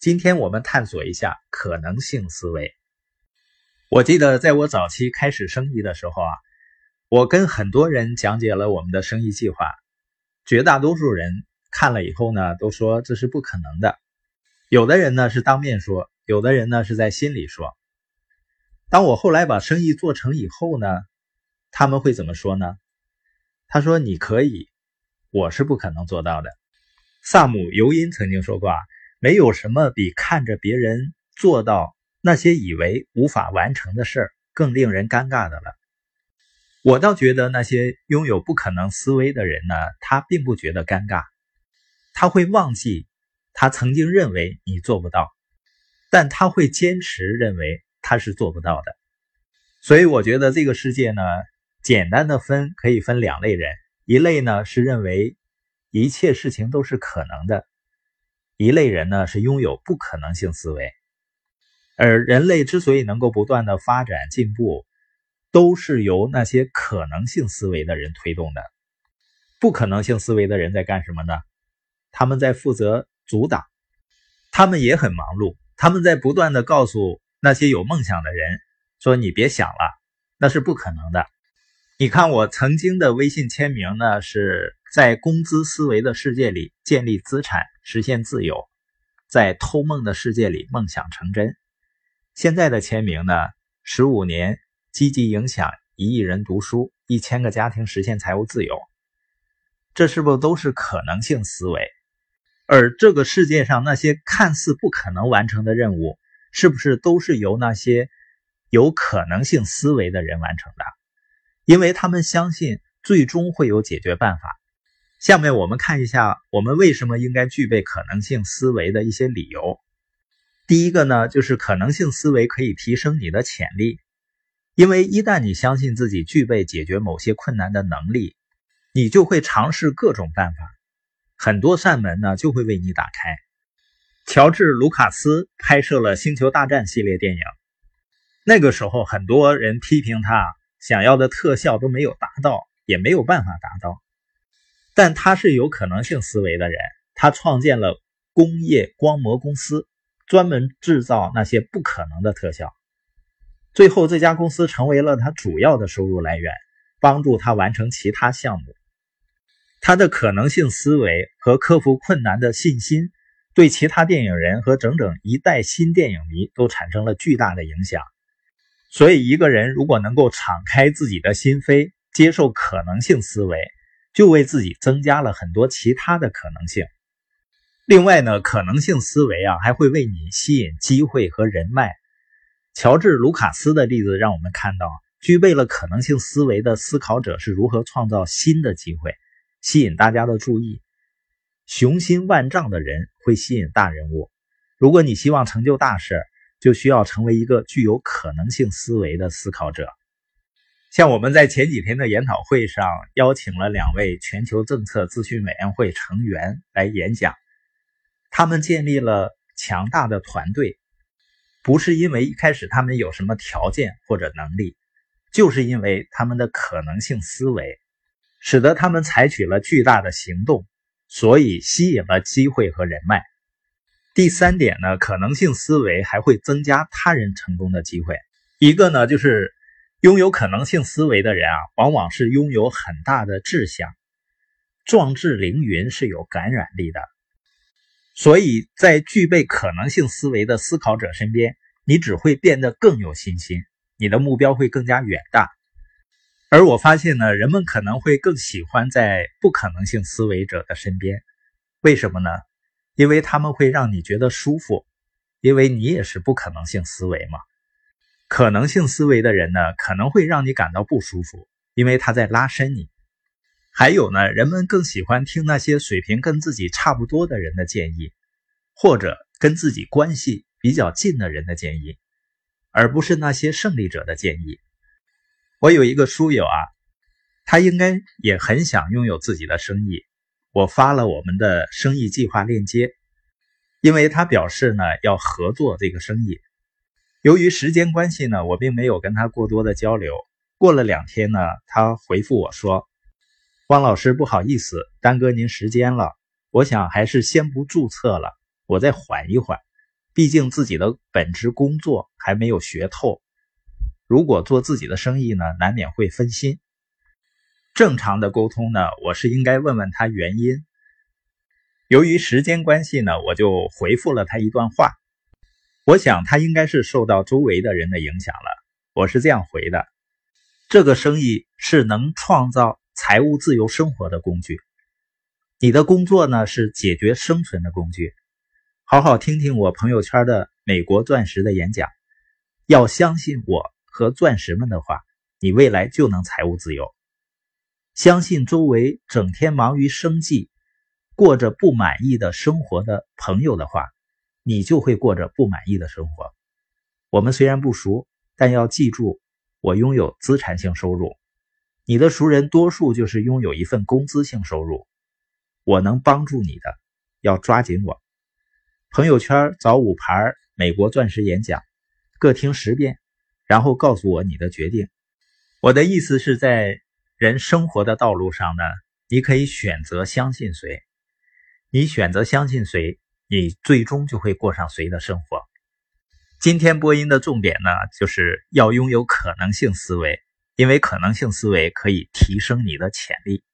今天我们探索一下可能性思维。我记得在我早期开始生意的时候啊，我跟很多人讲解了我们的生意计划，绝大多数人看了以后呢，都说这是不可能的。有的人呢是当面说，有的人呢是在心里说。当我后来把生意做成以后呢，他们会怎么说呢？他说：“你可以，我是不可能做到的。”萨姆·尤因曾经说过啊。没有什么比看着别人做到那些以为无法完成的事儿更令人尴尬的了。我倒觉得那些拥有不可能思维的人呢，他并不觉得尴尬，他会忘记他曾经认为你做不到，但他会坚持认为他是做不到的。所以我觉得这个世界呢，简单的分可以分两类人，一类呢是认为一切事情都是可能的。一类人呢是拥有不可能性思维，而人类之所以能够不断的发展进步，都是由那些可能性思维的人推动的。不可能性思维的人在干什么呢？他们在负责阻挡，他们也很忙碌，他们在不断的告诉那些有梦想的人说：“你别想了，那是不可能的。”你看我曾经的微信签名呢，是在工资思维的世界里建立资产。实现自由，在偷梦的世界里梦想成真。现在的签名呢？十五年积极影响一亿人读书，一千个家庭实现财务自由。这是不是都是可能性思维？而这个世界上那些看似不可能完成的任务，是不是都是由那些有可能性思维的人完成的？因为他们相信最终会有解决办法。下面我们看一下，我们为什么应该具备可能性思维的一些理由。第一个呢，就是可能性思维可以提升你的潜力，因为一旦你相信自己具备解决某些困难的能力，你就会尝试各种办法，很多扇门呢就会为你打开。乔治·卢卡斯拍摄了《星球大战》系列电影，那个时候很多人批评他想要的特效都没有达到，也没有办法达到。但他是有可能性思维的人，他创建了工业光魔公司，专门制造那些不可能的特效。最后，这家公司成为了他主要的收入来源，帮助他完成其他项目。他的可能性思维和克服困难的信心，对其他电影人和整整一代新电影迷都产生了巨大的影响。所以，一个人如果能够敞开自己的心扉，接受可能性思维，就为自己增加了很多其他的可能性。另外呢，可能性思维啊，还会为你吸引机会和人脉。乔治·卢卡斯的例子让我们看到，具备了可能性思维的思考者是如何创造新的机会，吸引大家的注意。雄心万丈的人会吸引大人物。如果你希望成就大事，就需要成为一个具有可能性思维的思考者。像我们在前几天的研讨会上邀请了两位全球政策咨询委员会成员来演讲，他们建立了强大的团队，不是因为一开始他们有什么条件或者能力，就是因为他们的可能性思维，使得他们采取了巨大的行动，所以吸引了机会和人脉。第三点呢，可能性思维还会增加他人成功的机会。一个呢就是。拥有可能性思维的人啊，往往是拥有很大的志向，壮志凌云是有感染力的。所以在具备可能性思维的思考者身边，你只会变得更有信心，你的目标会更加远大。而我发现呢，人们可能会更喜欢在不可能性思维者的身边，为什么呢？因为他们会让你觉得舒服，因为你也是不可能性思维嘛。可能性思维的人呢，可能会让你感到不舒服，因为他在拉伸你。还有呢，人们更喜欢听那些水平跟自己差不多的人的建议，或者跟自己关系比较近的人的建议，而不是那些胜利者的建议。我有一个书友啊，他应该也很想拥有自己的生意。我发了我们的生意计划链接，因为他表示呢要合作这个生意。由于时间关系呢，我并没有跟他过多的交流。过了两天呢，他回复我说：“汪老师，不好意思，耽搁您时间了。我想还是先不注册了，我再缓一缓，毕竟自己的本职工作还没有学透。如果做自己的生意呢，难免会分心。正常的沟通呢，我是应该问问他原因。由于时间关系呢，我就回复了他一段话。我想他应该是受到周围的人的影响了。我是这样回的：这个生意是能创造财务自由生活的工具，你的工作呢是解决生存的工具。好好听听我朋友圈的美国钻石的演讲，要相信我。和钻石们的话，你未来就能财务自由。相信周围整天忙于生计、过着不满意的生活的朋友的话，你就会过着不满意的生活。我们虽然不熟，但要记住，我拥有资产性收入，你的熟人多数就是拥有一份工资性收入。我能帮助你的，要抓紧我。朋友圈找五盘美国钻石演讲，各听十遍。然后告诉我你的决定。我的意思是在人生活的道路上呢，你可以选择相信谁。你选择相信谁，你最终就会过上谁的生活。今天播音的重点呢，就是要拥有可能性思维，因为可能性思维可以提升你的潜力。